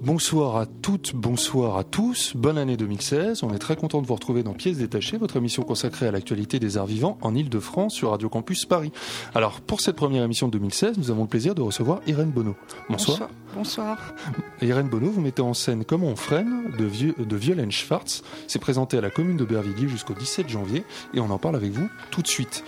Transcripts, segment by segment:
Bonsoir à toutes, bonsoir à tous, bonne année 2016. On est très content de vous retrouver dans Pièces détachées, votre émission consacrée à l'actualité des arts vivants en Ile-de-France sur Radio Campus Paris. Alors, pour cette première émission de 2016, nous avons le plaisir de recevoir Irène Bonneau. Bonsoir. Bonsoir. Irène Bonneau, vous mettez en scène Comment on freine de, Vieux- de Violaine Schwartz. C'est présenté à la commune d'Aubervilliers jusqu'au 17 janvier et on en parle avec vous tout de suite.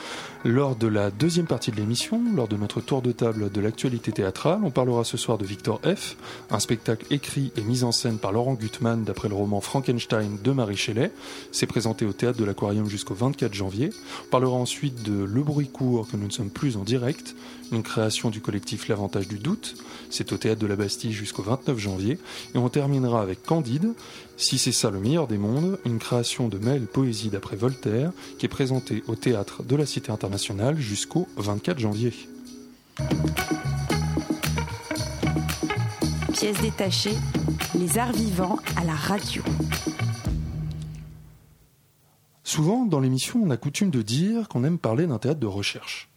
Lors de la deuxième partie de l'émission, lors de notre tour de table de l'actualité théâtrale, on parlera ce soir de Victor F., un spectacle écrit et mis en scène par Laurent Gutmann d'après le roman Frankenstein de Marie Shelley. C'est présenté au théâtre de l'Aquarium jusqu'au 24 janvier. On parlera ensuite de Le bruit court que nous ne sommes plus en direct, une création du collectif L'Avantage du doute. C'est au théâtre de la Bastille jusqu'au 29 janvier. Et on terminera avec Candide, si c'est ça le meilleur des mondes, une création de Maëlle Poésie d'après Voltaire, qui est présentée au théâtre de la Cité internationale jusqu'au 24 janvier. Pièce détachée, les arts vivants à la radio. Souvent, dans l'émission, on a coutume de dire qu'on aime parler d'un théâtre de recherche.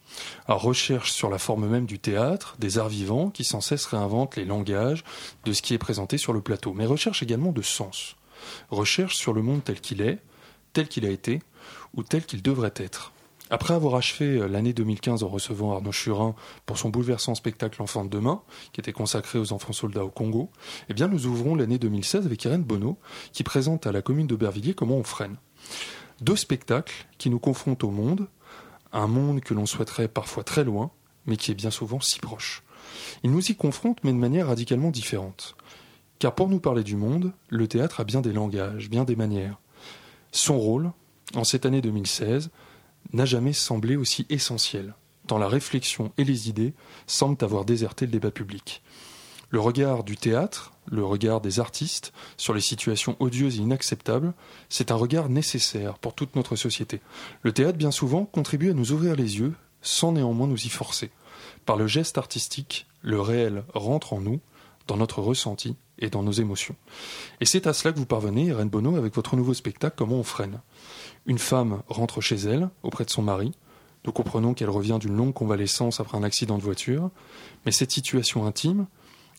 Recherche sur la forme même du théâtre, des arts vivants qui sans cesse réinventent les langages de ce qui est présenté sur le plateau, mais recherche également de sens. Recherche sur le monde tel qu'il est, tel qu'il a été, ou tel qu'il devrait être. Après avoir achevé euh, l'année 2015 en recevant Arnaud Churin pour son bouleversant spectacle L'Enfant de demain, qui était consacré aux enfants soldats au Congo, eh bien nous ouvrons l'année 2016 avec Irène Bonneau, qui présente à la commune d'Aubervilliers comment on freine. Deux spectacles qui nous confrontent au monde, un monde que l'on souhaiterait parfois très loin, mais qui est bien souvent si proche. Ils nous y confrontent, mais de manière radicalement différente. Car pour nous parler du monde, le théâtre a bien des langages, bien des manières. Son rôle, en cette année 2016, n'a jamais semblé aussi essentiel, tant la réflexion et les idées semblent avoir déserté le débat public. Le regard du théâtre, le regard des artistes sur les situations odieuses et inacceptables, c'est un regard nécessaire pour toute notre société. Le théâtre, bien souvent, contribue à nous ouvrir les yeux, sans néanmoins nous y forcer. Par le geste artistique, le réel rentre en nous, dans notre ressenti et dans nos émotions. Et c'est à cela que vous parvenez, Irène Bonneau, avec votre nouveau spectacle Comment on freine? Une femme rentre chez elle, auprès de son mari. Nous comprenons qu'elle revient d'une longue convalescence après un accident de voiture. Mais cette situation intime,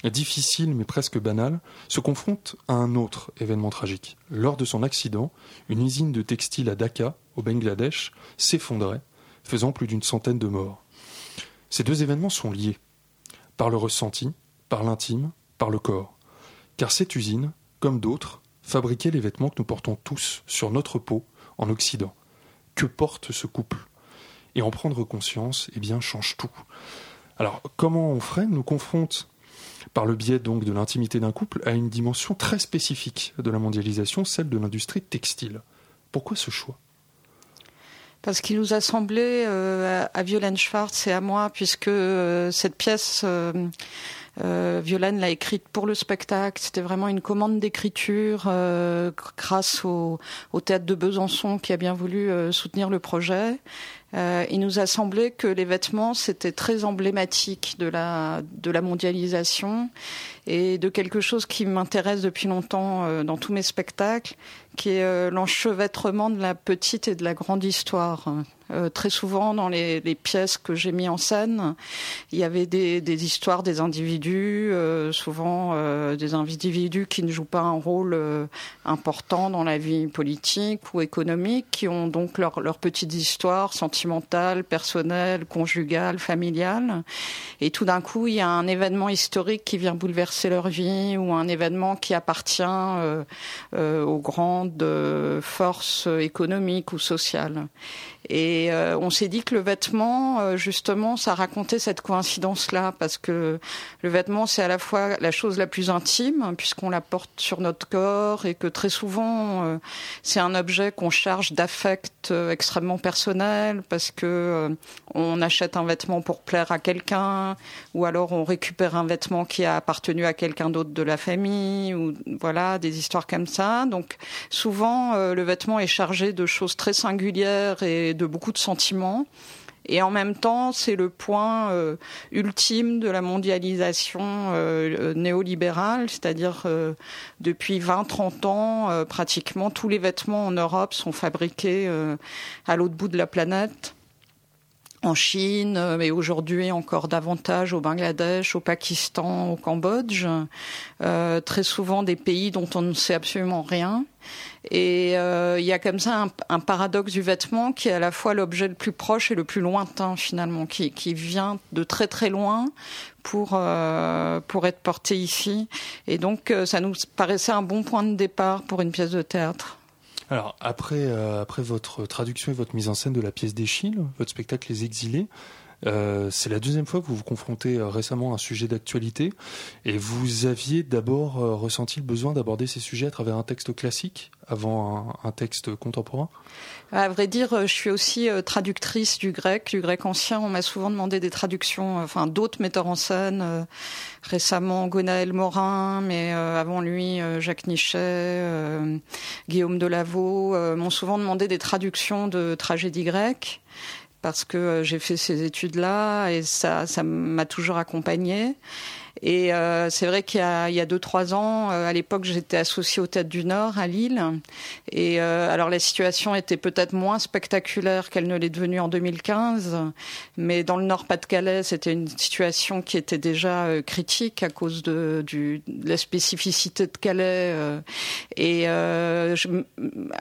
difficile mais presque banale, se confronte à un autre événement tragique. Lors de son accident, une usine de textile à Dhaka, au Bangladesh, s'effondrait, faisant plus d'une centaine de morts. Ces deux événements sont liés, par le ressenti, par l'intime, par le corps. Car cette usine, comme d'autres, fabriquait les vêtements que nous portons tous sur notre peau en Occident. Que porte ce couple? Et en prendre conscience, eh bien, change tout. Alors, comment on freine nous confronte par le biais donc de l'intimité d'un couple à une dimension très spécifique de la mondialisation, celle de l'industrie textile. Pourquoi ce choix? Parce qu'il nous a semblé euh, à Violaine Schwartz et à moi, puisque euh, cette pièce, euh, Violaine l'a écrite pour le spectacle. C'était vraiment une commande d'écriture grâce au, théâtre de Besançon qui a bien voulu soutenir le projet. Euh, il nous a semblé que les vêtements c'était très emblématique de la de la mondialisation et de quelque chose qui m'intéresse depuis longtemps euh, dans tous mes spectacles, qui est euh, l'enchevêtrement de la petite et de la grande histoire. Euh, très souvent dans les, pièces que j'ai mis en scène, il y avait des, histoires des individus, souvent des individus qui ne jouent pas un rôle important dans la vie politique ou économique, qui ont donc leur, leur petite histoire sentimentale, personnelle, conjugale, familiale. Et tout d'un coup, il y a un événement historique qui vient bouleverser leur vie ou un événement qui appartient euh, euh, aux grandes euh, forces économiques ou sociales. Et euh, on s'est dit que le vêtement, euh, justement, ça racontait cette coïncidence-là, parce que le vêtement, c'est à la fois la chose la plus intime, hein, puisqu'on la porte sur notre corps, et que très souvent, euh, c'est un objet qu'on charge d'affect euh, extrêmement personnel, parce que on achète un vêtement pour plaire à quelqu'un, ou alors on récupère un vêtement qui a appartenu à quelqu'un d'autre de la famille, ou voilà des histoires comme ça. Donc souvent le vêtement est chargé de choses très singulières et de beaucoup de sentiments. Et en même temps, c'est le point euh, ultime de la mondialisation euh, néolibérale, c'est-à-dire euh, depuis 20-30 ans, pratiquement tous les vêtements en Europe sont fabriqués à l'autre bout de la planète en Chine, mais aujourd'hui encore davantage au Bangladesh, au Pakistan, au Cambodge, très souvent des pays dont on ne sait absolument rien. Et euh, il y a comme ça un, paradoxe du vêtement qui est à la fois l'objet le plus proche et le plus lointain finalement, qui, qui vient de très très loin pour euh, pour être porté ici. Et donc euh, ça nous paraissait un bon point de départ pour une pièce de théâtre. Alors après après votre traduction et votre mise en scène de la pièce d'Échille, votre spectacle Les Exilés. Euh, c'est la deuxième fois que vous vous confrontez euh, récemment à un sujet d'actualité et vous aviez d'abord euh, ressenti le besoin d'aborder ces sujets à travers un texte classique avant un, texte contemporain? À vrai dire, je suis aussi traductrice du grec, du grec ancien. On m'a souvent demandé des traductions, enfin d'autres metteurs en scène. récemment, Gonaël Morin, mais avant lui, Jacques Nichet, Guillaume Delavaux m'ont souvent demandé des traductions de tragédies grecques parce que euh, j'ai fait ces études-là et ça, ça m'a toujours accompagnée. Et euh, c'est vrai qu'il y a, il y a deux trois ans, euh, à l'époque, j'étais associée au Théâtre du Nord à Lille. Et euh, alors la situation était peut-être moins spectaculaire qu'elle ne l'est devenue en 2015, mais dans le Nord-Pas-de-Calais, c'était une situation qui était déjà euh, critique à cause de, du, de la spécificité de Calais. Euh. et je,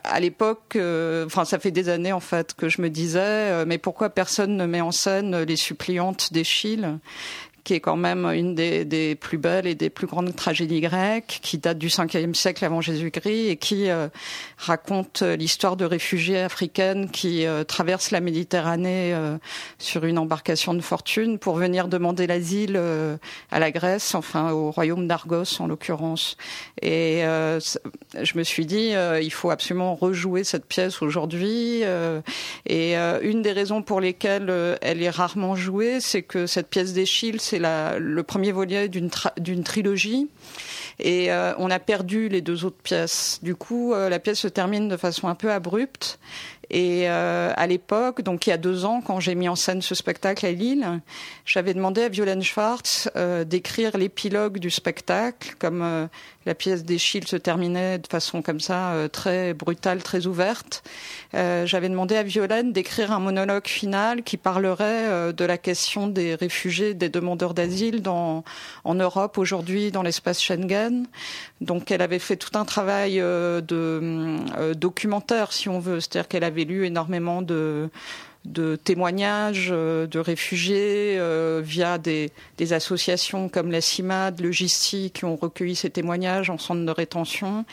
à l'époque, enfin ça fait des années en fait que je me disais, mais pourquoi personne ne met en scène les suppliantes d'Échille qui est quand même une des, plus belles et des plus grandes tragédies grecques, qui date du 5e siècle avant Jésus-Christ et qui euh, raconte l'histoire de réfugiés africaines qui euh, traversent la Méditerranée euh, sur une embarcation de fortune pour venir demander l'asile à la Grèce, enfin au royaume d'Argos en l'occurrence. Et je me suis dit, il faut absolument rejouer cette pièce aujourd'hui. et une des raisons pour lesquelles elle est rarement jouée, c'est que cette pièce d'Échille, le premier volet d'une trilogie. Et euh, on a perdu les deux autres pièces. Du coup, euh, la pièce se termine de façon un peu abrupte. Et euh, à l'époque, donc il y a deux ans, quand j'ai mis en scène ce spectacle à Lille, j'avais demandé à Violaine Schwartz d'écrire l'épilogue du spectacle, comme la pièce d'Échille se terminait de façon comme ça euh, très brutale, très ouverte. Euh, j'avais demandé à Violaine d'écrire un monologue final qui parlerait euh, de la question des réfugiés, des demandeurs d'asile dans en Europe aujourd'hui dans l'espace Schengen. Donc elle avait fait tout un travail de documentaire, si on veut, c'est-à-dire qu'elle avait lu énormément de témoignages euh, de réfugiés euh, via des, associations comme la CIMAD, le GISTI, qui ont recueilli ces témoignages en centre de rétention.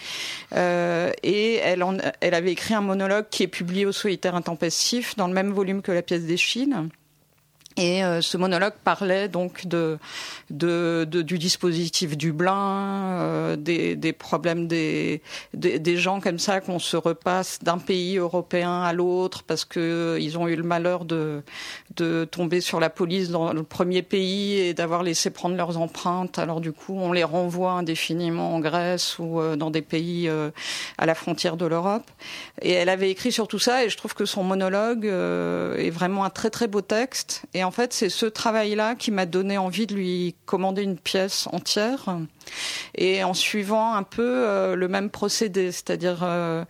Euh, et elle, elle avait écrit un monologue qui est publié au Solitaire Intempestif dans le même volume que la pièce d'Échille. Et euh, ce monologue parlait donc de, de, de du dispositif Dublin, euh, des, des, problèmes des, des, gens comme ça qu'on se repasse d'un pays européen à l'autre parce que euh, ils ont eu le malheur de, de tomber sur la police dans le premier pays et d'avoir laissé prendre leurs empreintes. Alors du coup, on les renvoie indéfiniment en Grèce ou dans des pays à la frontière de l'Europe. Et elle avait écrit sur tout ça et je trouve que son monologue est vraiment un très très beau texte. En fait, c'est ce travail-là qui m'a donné envie de lui commander une pièce entière. Et en suivant un peu euh, le même procédé, c'est-à-dire euh,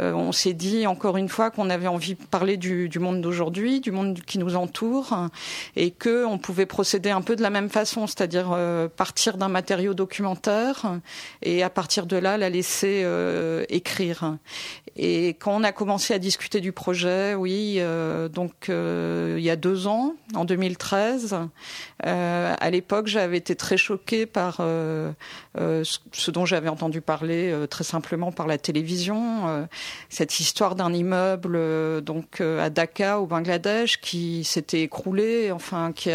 euh, on s'est dit encore une fois qu'on avait envie de parler du, du monde d'aujourd'hui, du monde qui nous entoure, et que on pouvait procéder un peu de la même façon, c'est-à-dire partir d'un matériau documentaire et à partir de là la laisser écrire. Et quand on a commencé à discuter du projet, oui, donc il y a deux ans, en 2013, à l'époque j'avais été très choquée par euh, ce dont j'avais entendu parler euh, très simplement par la télévision, euh, cette histoire d'un immeuble donc à Dhaka au Bangladesh qui s'était écroulé, enfin qui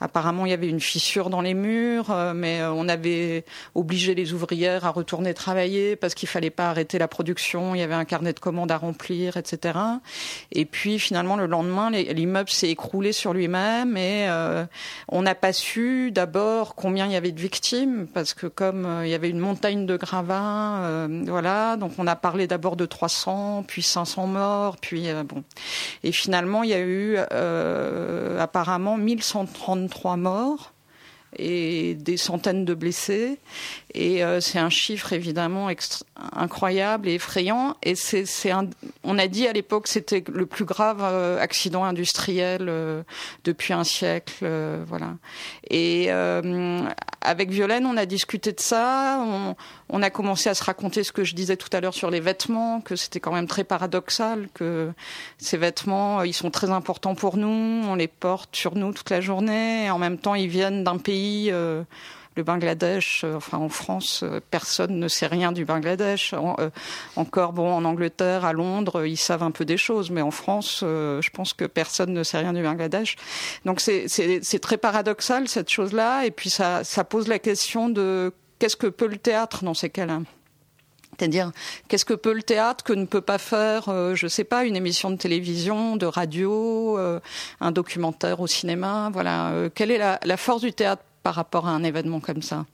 apparemment il y avait une fissure dans les murs, mais on avait obligé les ouvrières à retourner travailler parce qu'il fallait pas arrêter la production, il y avait un carnet de commandes à remplir, etc. Et puis finalement le lendemain, l'immeuble s'est écroulé sur lui-même et on n'a pas su d'abord combien il y avait de victimes parce que comme il y avait une montagne de gravats, voilà, donc on a parlé d'abord de 300, puis 500 morts, puis bon. Et finalement, il y a eu apparemment 1133 morts et des centaines de blessés. Et euh, c'est un chiffre évidemment incroyable et effrayant. Et c'est, on a dit à l'époque c'était le plus grave euh, accident industriel euh, depuis un siècle, voilà. Et avec Violaine, on a discuté de ça. On, on, a commencé à se raconter ce que je disais tout à l'heure sur les vêtements, que c'était quand même très paradoxal, que ces vêtements, ils sont très importants pour nous. On les porte sur nous toute la journée. Et en même temps, ils viennent d'un pays le Bangladesh, euh, enfin en France, euh, personne ne sait rien du Bangladesh. Euh, encore bon en Angleterre, à Londres, ils savent un peu des choses, mais en France, je pense que personne ne sait rien du Bangladesh. Donc c'est très paradoxal cette chose-là, et puis ça, pose la question de qu'est-ce que peut le théâtre dans ces cas-là? C'est-à-dire, qu'est-ce que peut le théâtre que ne peut pas faire, je ne sais pas, une émission de télévision, de radio, un documentaire au cinéma? Voilà. quelle est la force du théâtre par rapport à un événement comme ça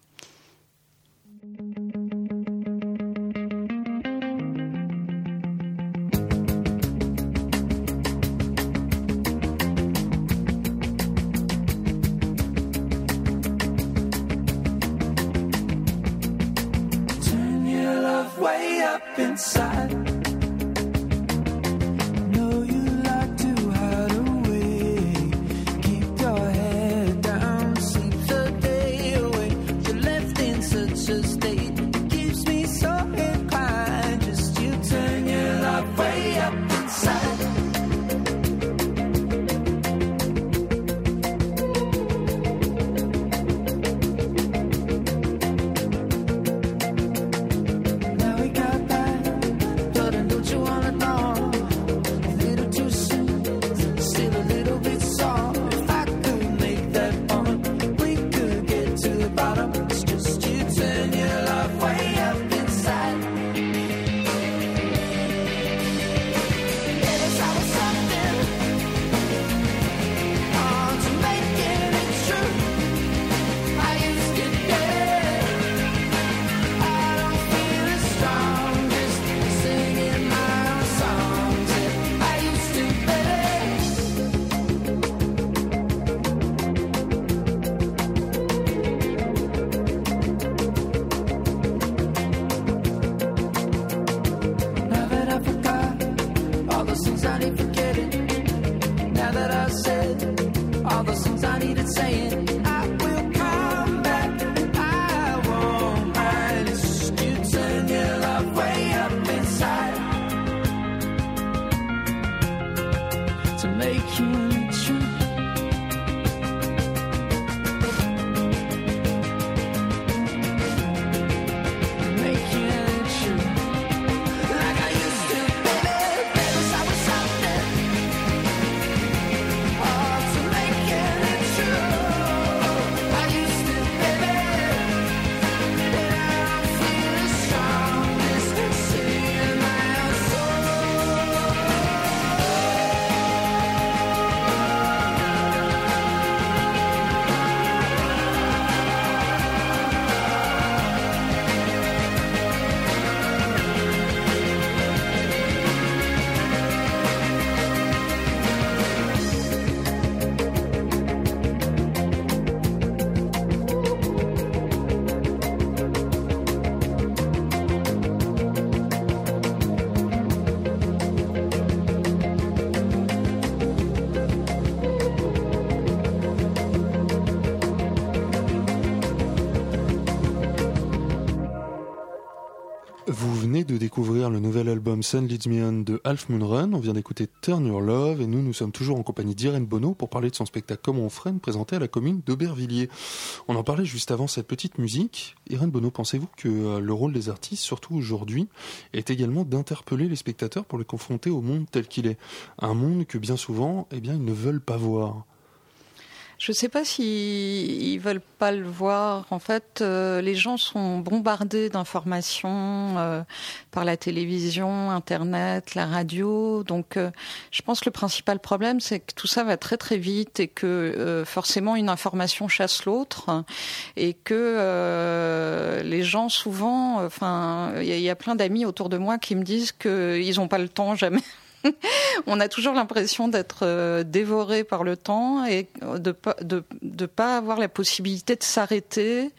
découvrir le nouvel album Sun Leads Me On de Half Moon. On vient d'écouter Turn Your Love et nous, nous sommes toujours en compagnie d'Irène Bono pour parler de son spectacle Comme on freine présenté à la commune d'Aubervilliers. On en parlait juste avant cette petite musique. Irène Bono, pensez-vous que euh, le rôle des artistes, surtout aujourd'hui, est également d'interpeller les spectateurs pour les confronter au monde tel qu'il est? Un monde que bien souvent, eh bien, ils ne veulent pas voir Je ne sais pas s'ils ils veulent pas le voir. En fait, euh, les gens sont bombardés d'informations euh, par la télévision, Internet, la radio. Donc, euh, je pense que le principal problème, c'est que tout ça va très très vite et que forcément une information chasse l'autre et que les gens souvent, enfin, il y, y, a plein d'amis autour de moi qui me disent qu'ils n'ont pas le temps jamais on a toujours l'impression d'être euh, dévoré par le temps et de ne de, pas avoir la possibilité de s'arrêter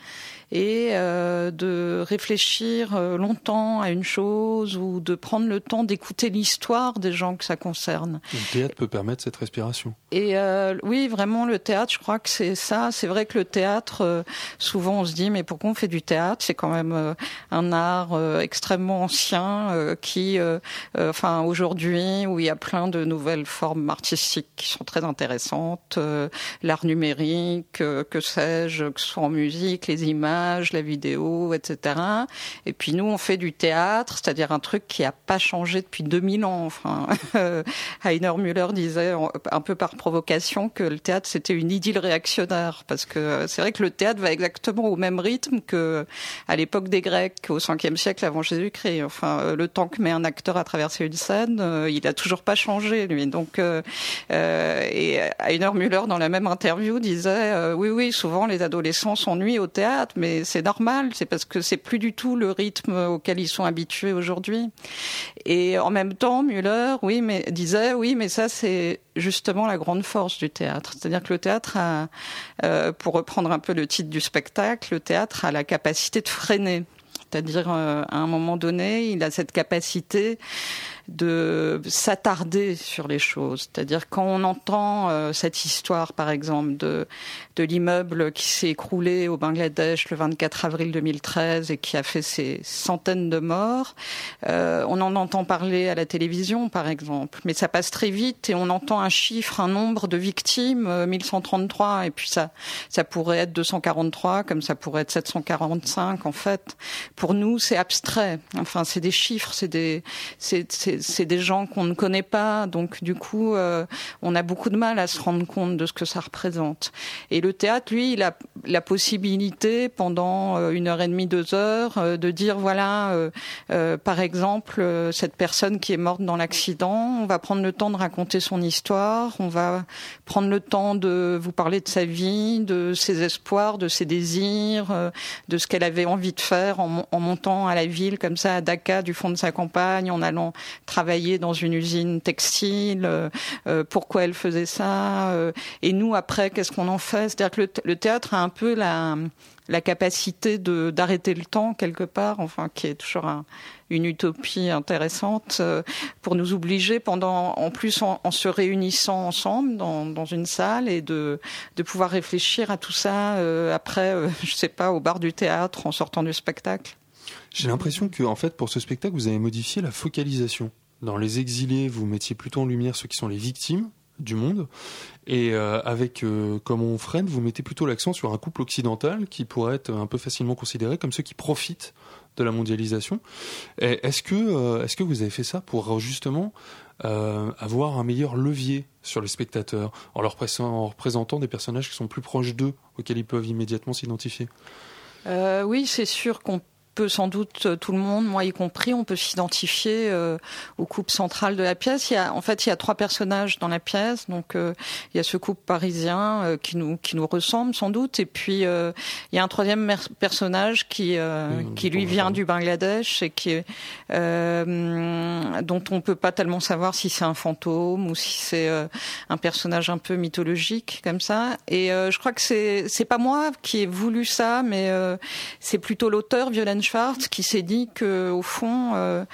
et euh, de réfléchir euh, longtemps à une chose ou de prendre le temps d'écouter l'histoire des gens que ça concerne. Le théâtre peut permettre cette respiration. Et euh, oui, vraiment, le théâtre, je crois que c'est ça. C'est vrai que le théâtre, souvent on se dit, mais pourquoi on fait du théâtre? C'est quand même un art extrêmement ancien qui, enfin aujourd'hui, où il y a plein de nouvelles formes artistiques qui sont très intéressantes, l'art numérique, que sais-je, que ce soit en musique, les images la vidéo, etc. Et puis nous, on fait du théâtre, c'est-à-dire un truc qui n'a pas changé depuis 2000 ans. Enfin, Heiner Müller disait un peu par provocation que le théâtre c'était une idylle réactionnaire, parce que c'est vrai que le théâtre va exactement au même rythme que à l'époque des Grecs, au 5e siècle avant Jésus-Christ. Enfin, le temps que met un acteur à traverser une scène, euh, il a toujours pas changé lui. Donc, euh, euh, et Heiner Müller dans la même interview disait oui, oui, souvent les adolescents s'ennuient au théâtre, mais c'est normal, c'est parce que c'est plus du tout le rythme auquel ils sont habitués aujourd'hui. Et en même temps, Müller, oui, mais disait, oui, mais ça c'est justement la grande force du théâtre. C'est-à-dire que le théâtre euh, pour reprendre un peu le titre du spectacle, le théâtre a la capacité de freiner. C'est-à-dire, euh, à un moment donné, il a cette capacité de s'attarder sur les choses. C'est-à-dire quand on entend euh, cette histoire, par exemple, de, de l'immeuble qui s'est écroulé au Bangladesh le 24 avril 2013 et qui a fait ces centaines de morts, euh, on en entend parler à la télévision, par exemple. Mais ça passe très vite et on entend un chiffre, un nombre de victimes, 1133, euh, et puis ça, ça pourrait être 243, comme ça pourrait être 745, en fait. Pour nous, c'est abstrait. Enfin, c'est des chiffres, c'est des, c'est, c'est des gens qu'on ne connaît pas, donc du coup, euh, on a beaucoup de mal à se rendre compte de ce que ça représente. Et le théâtre, lui, il a la possibilité pendant euh, une heure et demie, deux heures, euh, de dire voilà, par exemple, cette personne qui est morte dans l'accident, on va prendre le temps de raconter son histoire, on va prendre le temps de vous parler de sa vie, de ses espoirs, de ses désirs, de ce qu'elle avait envie de faire en, en montant à la ville comme ça à Dakar du fond de sa campagne, en allant travailler dans une usine textile, euh, euh, pourquoi elle faisait ça, euh, et nous après qu'est-ce qu'on en fait? C'est-à-dire que le, théâtre a un peu la, la capacité de d'arrêter le temps quelque part, enfin qui est toujours une utopie intéressante pour nous obliger pendant, en plus en, se réunissant ensemble dans, dans, une salle et de de pouvoir réfléchir à tout ça après, je sais pas, au bar du théâtre en sortant du spectacle. J'ai l'impression que, en fait, pour ce spectacle, vous avez modifié la focalisation. Dans Les Exilés, vous mettiez plutôt en lumière ceux qui sont les victimes du monde. Et euh, avec euh, Comme on freine, vous mettez plutôt l'accent sur un couple occidental qui pourrait être un peu facilement considéré comme ceux qui profitent de la mondialisation. Est-ce que, euh, est-ce que vous avez fait ça pour justement avoir un meilleur levier sur les spectateurs en leur en représentant des personnages qui sont plus proches d'eux, auxquels ils peuvent immédiatement s'identifier? Oui, c'est sûr qu'on peut sans doute euh, tout le monde, moi y compris, on peut s'identifier euh, au couple central de la pièce. Il y a, en fait, il y a trois personnages dans la pièce. Donc, euh, il y a ce couple parisien qui nous qui nous ressemble sans doute, et puis il y a un troisième personnage qui qui lui vient du Bangladesh et qui dont on peut pas tellement savoir si c'est un fantôme ou si c'est un personnage un peu mythologique comme ça. Et je crois que c'est c'est pas moi qui ai voulu ça, mais c'est plutôt l'auteur Violaine Schwartz qui s'est dit que au fond, euh,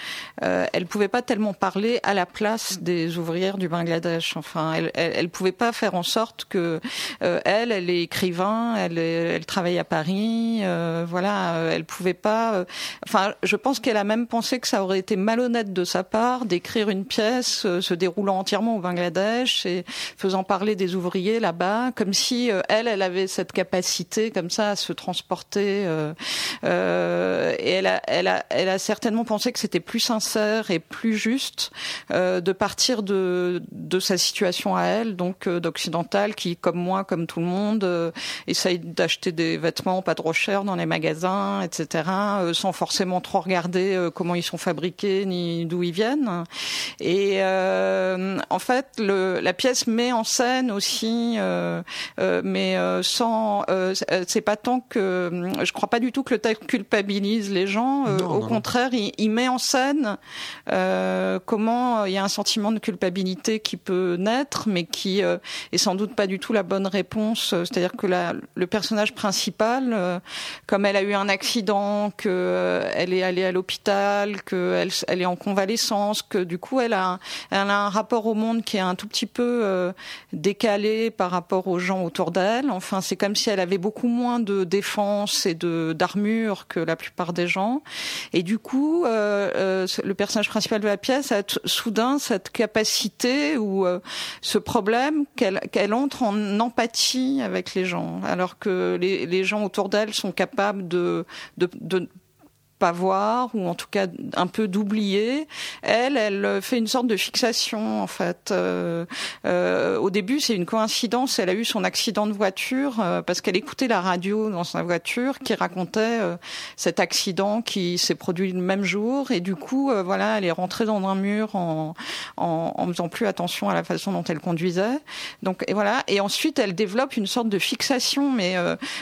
euh, elle pouvait pas tellement parler à la place des ouvrières du Bangladesh. Enfin, elle, elle, pouvait pas faire en sorte que euh, elle, elle est écrivain, elle, elle travaille à Paris, euh, voilà, elle pouvait pas. enfin, je pense qu'elle a même pensé que ça aurait été malhonnête de sa part d'écrire une pièce se déroulant entièrement au Bangladesh et faisant parler des ouvriers là-bas, comme si elle, elle avait cette capacité comme ça à se transporter. Euh, et elle a, elle a, elle a certainement pensé que c'était plus sincère et plus juste de partir de de sa situation à elle, donc d'occidentale, qui comme moi, comme tout le monde, essaye d'acheter des vêtements pas trop chers dans les magasins, etc., sans forcément trop regarder comment ils sont fabriqués ni d'où ils viennent. Et en fait, le, la pièce met en scène aussi, euh, euh, mais euh, sans. c'est pas tant que. Je crois pas du tout que le texte culpabilise les gens. au contraire, Il, met en scène comment il y a un sentiment de culpabilité qui peut naître, mais qui est sans doute pas du tout la bonne réponse. C'est-à-dire que la, le personnage principal, comme elle a eu un accident, que elle est allée à l'hôpital, qu'elle elle est en convalescence, que du coup elle a, elle a un rapport au monde qui est un tout petit peu euh, décalée par rapport aux gens autour d'elle. Enfin, c'est comme si elle avait beaucoup moins de défense et de d'armure que la plupart des gens. Et du coup, euh, euh, le personnage principal de la pièce a soudain cette capacité ou ce problème qu'elle entre en empathie avec les gens, alors que les, gens autour d'elle sont capables de pas voir ou en tout cas un peu d'oublier. Elle, elle fait une sorte de fixation en fait. Euh, euh, au début, c'est une coïncidence. Elle a eu son accident de voiture euh, parce qu'elle écoutait la radio dans sa voiture qui racontait euh, cet accident qui s'est produit le même jour et du coup, euh, voilà, elle est rentrée dans un mur en, en, en faisant plus attention à la façon dont elle conduisait. Donc et voilà. Et ensuite, elle développe une sorte de fixation, mais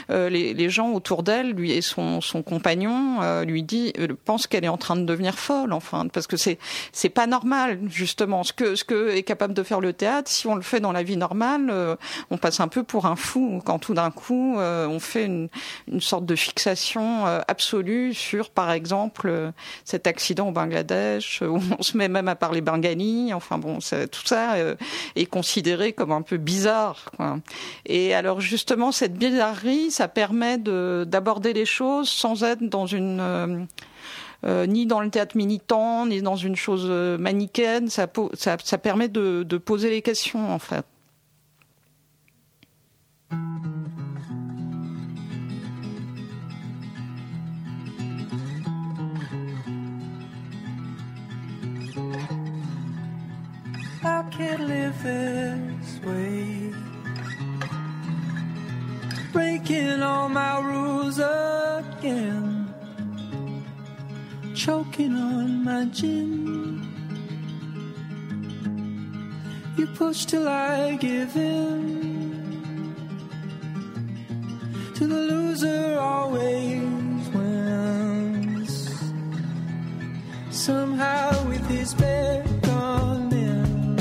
les, les, gens autour d'elle, lui et son, son compagnon, lui dit, euh, pense qu'elle est en train de devenir folle, enfin, parce que c'est c'est pas normal justement. Ce que ce que est capable de faire le théâtre, si on le fait dans la vie normale, euh, on passe un peu pour un fou quand tout d'un coup euh, on fait une, une sorte de fixation absolue sur, par exemple, cet accident au Bangladesh, où on se met même à parler bengali. Enfin bon, tout ça est considéré comme un peu bizarre. Quoi. Et alors justement, cette bizarrerie, ça permet de d'aborder les choses sans être dans une euh, ni dans le théâtre militant, ni dans une chose euh, manichéenne. Ça, permet de, poser les questions, en fait. Choking on my gin. You push till I give in. To the loser always wins. Somehow with his bed gone in,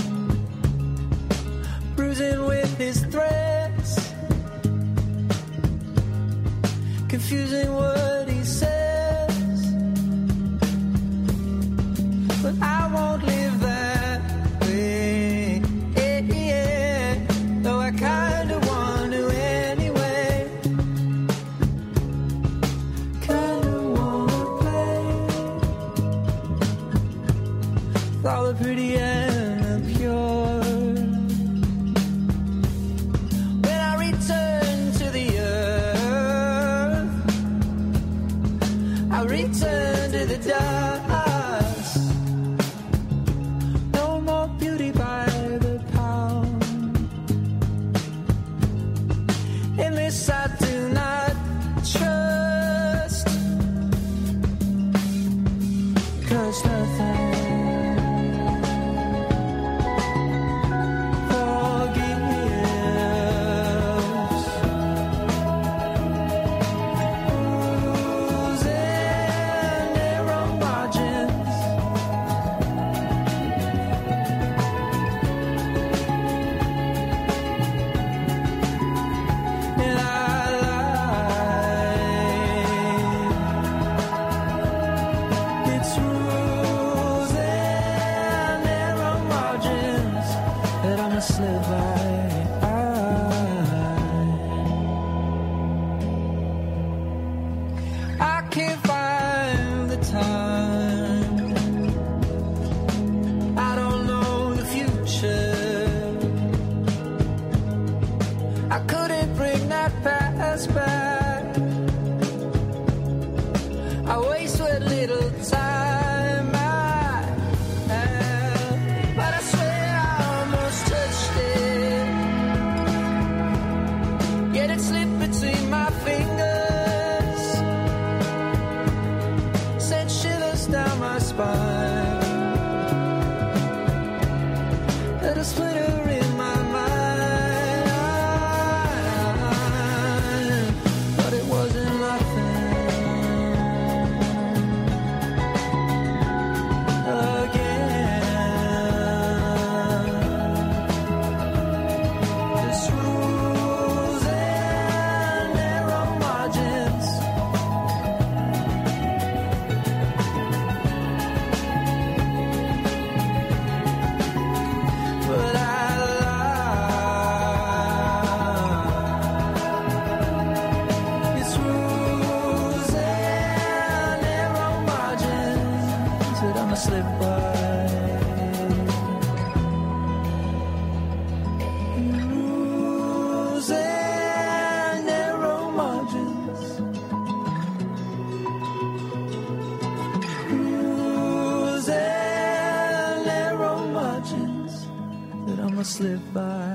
bruising with his threats, confusing what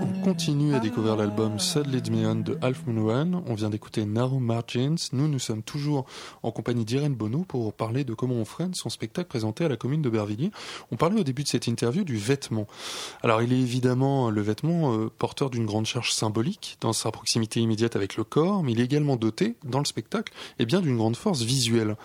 On continue à découvrir l'album Sad Leads Me On de Alf Munuan. On vient d'écouter Narrow Margins. Nous, nous sommes toujours en compagnie d'Irène Bono pour parler de comment on freine son spectacle présenté à la commune de Bervilliers. On parlait au début de cette interview du vêtement. Alors, il est évidemment le vêtement euh, porteur d'une grande charge symbolique dans sa proximité immédiate avec le corps, mais il est également doté, dans le spectacle, et eh bien d'une grande force visuelle.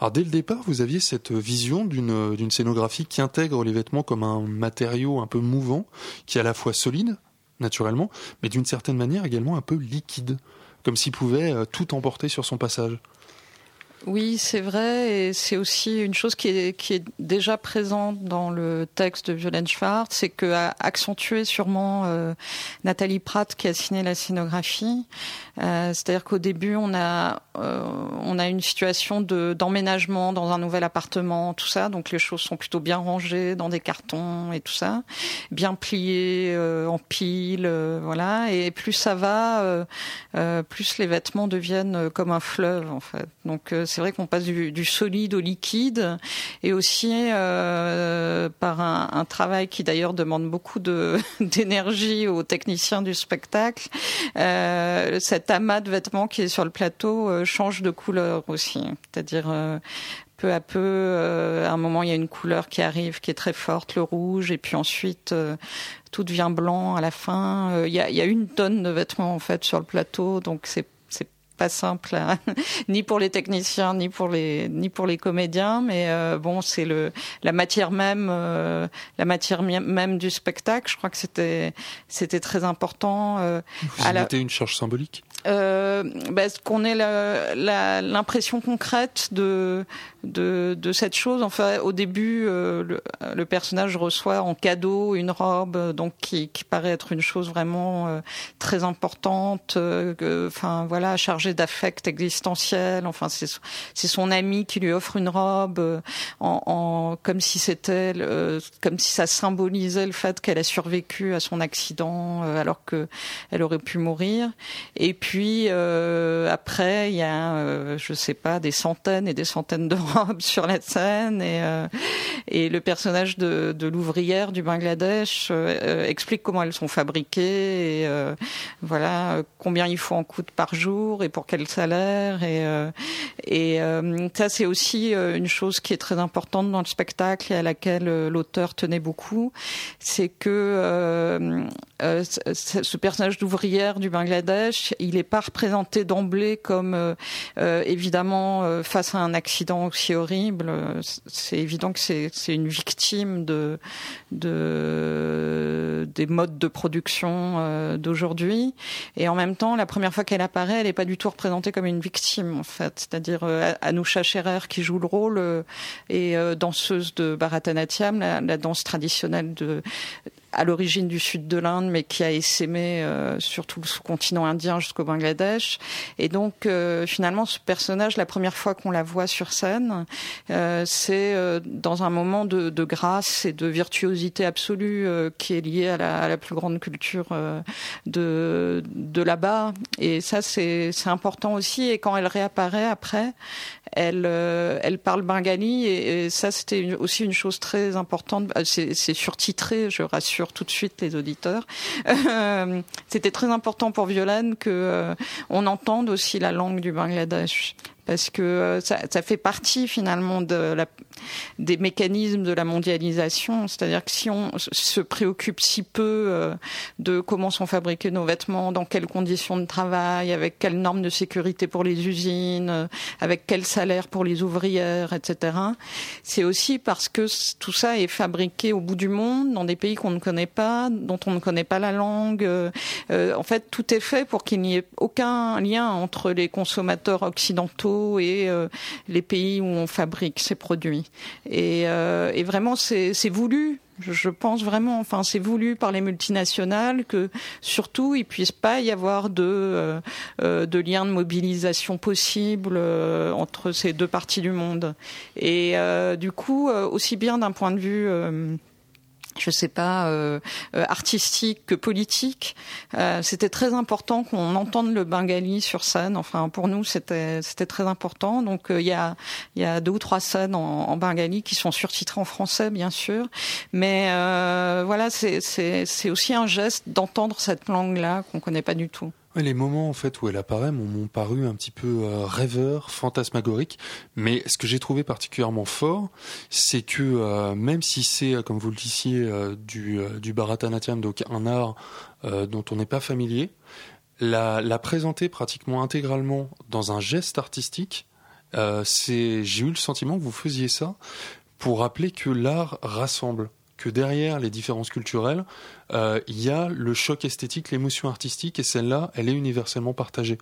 Alors, dès le départ, vous aviez cette vision d'une d'une scénographie qui intègre les vêtements comme un matériau un peu mouvant, qui est à la fois solide, naturellement, mais d'une certaine manière également un peu liquide, comme s'il pouvait euh, tout emporter sur son passage. Oui, c'est vrai, et c'est aussi une chose qui est, déjà présente dans le texte de Violaine Schwartz, c'est que a accentué sûrement euh, Nathalie Pratt qui a signé la scénographie. Euh, C'est-à-dire qu'au début, on a euh, on a une situation de d'emménagement dans un nouvel appartement, tout ça, donc les choses sont plutôt bien rangées dans des cartons et tout ça, bien pliées en piles, euh, voilà. Et plus ça va, plus les vêtements deviennent comme un fleuve en fait. Donc c'est vrai qu'on passe du, solide au liquide et aussi euh, par un, travail qui d'ailleurs demande beaucoup d'énergie aux techniciens du spectacle. Euh, cet amas de vêtements qui est sur le plateau euh, change de couleur aussi, c'est-à-dire peu à peu, à un moment, il y a une couleur qui arrive, qui est très forte, le rouge, et puis ensuite, tout devient blanc à la fin. Il y, a, y, a, une tonne de vêtements en fait sur le plateau, donc c'est pas simple hein. ni pour les techniciens ni pour les ni pour les comédiens mais euh, bon c'est le la matière même euh, la matière même du spectacle je crois que c'était c'était très important euh, vous à une charge symbolique? Euh, bah, qu'on ait l'impression concrète de, de, de cette chose? Enfin, au début, euh, le, le, personnage reçoit en cadeau une robe, donc qui, qui paraît être une chose vraiment euh, très importante. Euh, enfin, voilà, chargée d'affect existentiel. Enfin, c'est son ami qui lui offre une robe en, en comme si c'était comme si ça symbolisait le fait qu'elle a survécu à son accident alors que elle aurait pu mourir. Et puis puis euh, après, il y a, euh, je sais pas, des centaines et des centaines de robes sur la scène et euh, le personnage de, de l'ouvrière du Bangladesh euh, explique comment elles sont fabriquées et voilà combien il faut en coûte par jour et pour quel salaire et et ça c'est aussi une chose qui est très importante dans le spectacle et à laquelle l'auteur tenait beaucoup, c'est que ce personnage d'ouvrière du Bangladesh, il est pas représenté d'emblée comme euh, euh, évidemment euh, face à un accident aussi horrible. C'est évident que c'est une victime de, de des modes de production d'aujourd'hui. Et en même temps, la première fois qu'elle apparaît, elle n'est pas du tout représentée comme une victime en fait. C'est-à-dire Anoucha Scherer qui joue le rôle et danseuse de Bharatanatyam, la, la danse traditionnelle de à l'origine du sud de l'Inde, mais qui a essaimé euh, sur tout le sous-continent indien jusqu'au Bangladesh. Et donc, euh, finalement, ce personnage, la première fois qu'on la voit sur scène, euh, c'est euh, dans un moment de, de, grâce et de virtuosité absolue qui est lié à la, plus grande culture de, de là-bas. Et ça, c'est important aussi. Et quand elle réapparaît après, elle, elle parle bengali. Et, ça, c'était aussi une chose très importante. C'est surtitré, je rassure tout de suite les auditeurs. Euh, c'était très important pour Violaine que euh, on entende aussi la langue du Bangladesh parce que euh, ça, ça, fait partie finalement de la, des mécanismes de la mondialisation. C'est-à-dire que si on se préoccupe si peu euh, de comment sont fabriqués nos vêtements, dans quelles conditions de travail, avec quelles normes de sécurité pour les usines, euh, avec quel salaire pour les ouvrières, etc., c'est aussi parce que tout ça est fabriqué au bout du monde, dans des pays qu'on ne connaît pas, dont on ne connaît pas la langue. en fait, tout est fait pour qu'il n'y ait aucun lien entre les consommateurs occidentaux et euh, les pays où on fabrique ces produits. Et, euh, et vraiment, c'est voulu je pense vraiment, enfin, c'est voulu par les multinationales que surtout il puisse pas y avoir de euh, de lien de mobilisation possible entre ces deux parties du monde. Et du coup, aussi bien d'un point de vue je sais pas, euh, euh, artistique que politique. Euh, c'était très important qu'on entende le bengali sur scène. Enfin, pour nous, c'était c'était très important. Donc, il y a y a deux ou trois scènes en, en, bengali qui sont surtitrées en français, bien sûr. Mais voilà, c'est c'est c'est aussi un geste d'entendre cette langue-là qu'on connaît pas du tout les moments en fait où elle apparaît m'ont paru un petit peu euh, rêveurs, fantasmagoriques, mais ce que j'ai trouvé particulièrement fort, c'est que euh, même si c'est, euh, comme vous le disiez, du, du Bharatanatyam, donc un art dont on n'est pas familier, la, la, présenter pratiquement intégralement dans un geste artistique, c'est, j'ai eu le sentiment que vous faisiez ça pour rappeler que l'art rassemble que derrière les différences culturelles, euh, il y a le choc esthétique, l'émotion artistique, et celle-là, elle est universellement partagée.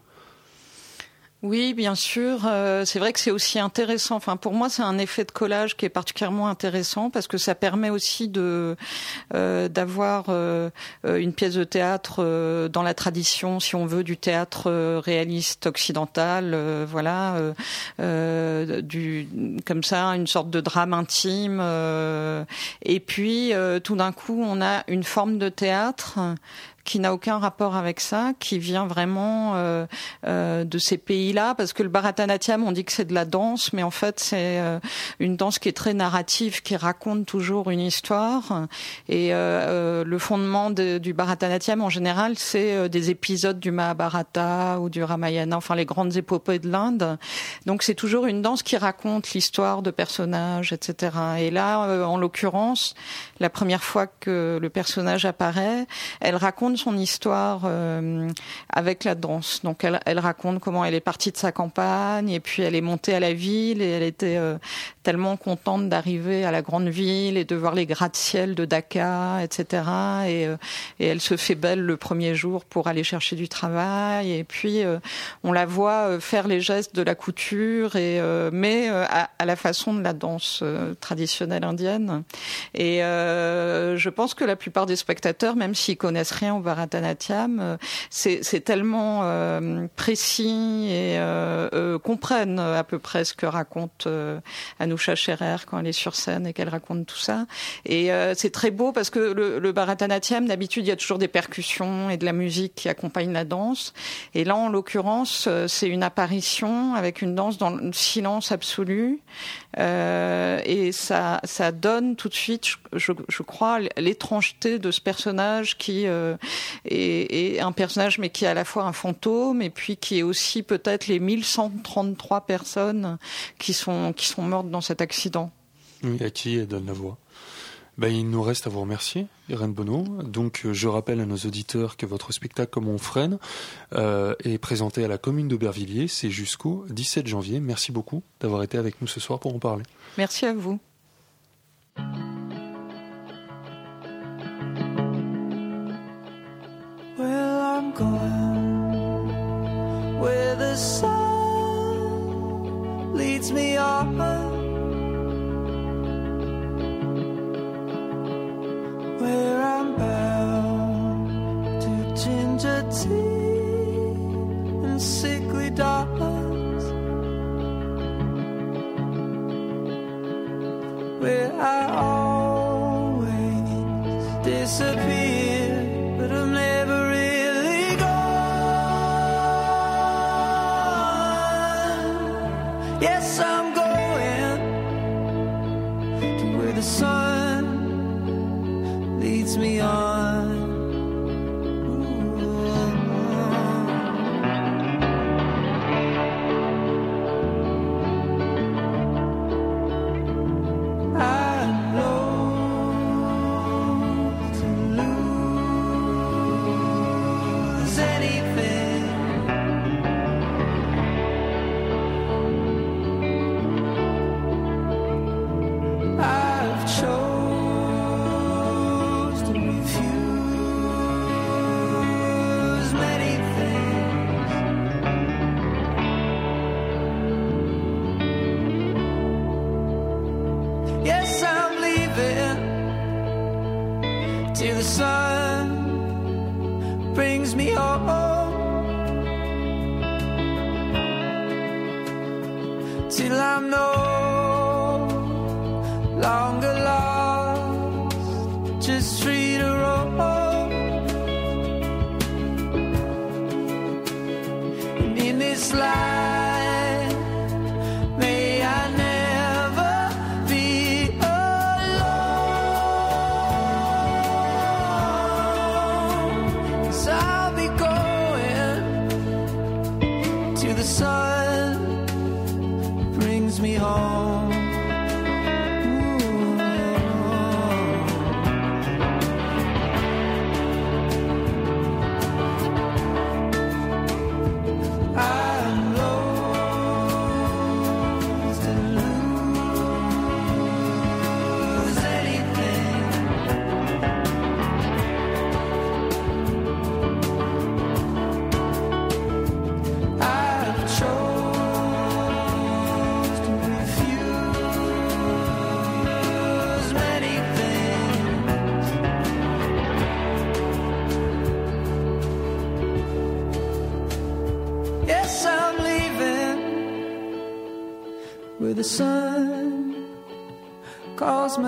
Oui, bien sûr. Euh, c'est vrai que c'est aussi intéressant. Enfin, pour moi, c'est un effet de collage qui est particulièrement intéressant parce que ça permet aussi de euh, d'avoir euh, une pièce de théâtre dans la tradition, si on veut, du théâtre réaliste occidental. voilà, du comme ça, une sorte de drame intime. et puis, tout d'un coup, on a une forme de théâtre qui n'a aucun rapport avec ça, qui vient vraiment euh, euh, de ces pays-là, parce que le Bharatanatyam, on dit que c'est de la danse, mais en fait c'est euh, une danse qui est très narrative, qui raconte toujours une histoire. Et le fondement de, du Bharatanatyam en général, c'est des épisodes du Mahabharata ou du Ramayana, enfin les grandes épopées de l'Inde. Donc c'est toujours une danse qui raconte l'histoire de personnages, etc. Et là, en l'occurrence, la première fois que le personnage apparaît, elle raconte son histoire euh, avec la danse. Donc elle, raconte comment elle est partie de sa campagne et puis elle est montée à la ville et elle était euh, tellement contente d'arriver à la grande ville et de voir les gratte-ciel de Dakar, etc. Et, euh, et, elle se fait belle le premier jour pour aller chercher du travail et puis on la voit faire les gestes de la couture et mais à, à, la façon de la danse traditionnelle indienne. Et je pense que la plupart des spectateurs, même s'ils connaissent rien au Bharatanatyam, euh, c'est tellement euh, précis et euh, comprennent à peu près ce que raconte Anoucha Scherer quand elle est sur scène et qu'elle raconte tout ça. Et c'est très beau parce que le, le Bharatanatyam, d'habitude, il y a toujours des percussions et de la musique qui accompagnent la danse. Et là, en l'occurrence, c'est une apparition avec une danse dans le silence absolu. Euh, et ça, ça donne tout de suite, je, crois, l'étrangeté de ce personnage qui euh, est, est, un personnage, mais qui est à la fois un fantôme, et puis qui est aussi peut-être les 1133 personnes qui sont, qui sont mortes dans cet accident. Oui, à qui elle donne la voix ben, il nous reste à vous remercier, Irène Bonneau. Donc, euh, je rappelle à nos auditeurs que votre spectacle Comme on freine euh, est présenté à la commune d'Aubervilliers. C'est jusqu'au 17 janvier. Merci beaucoup d'avoir été avec nous ce soir pour en parler. Merci à vous. where I'm bound to ginger tea and sickly dogs, where I always disappear, but I'm never really gone. Yes, I'm going to where the sun me on.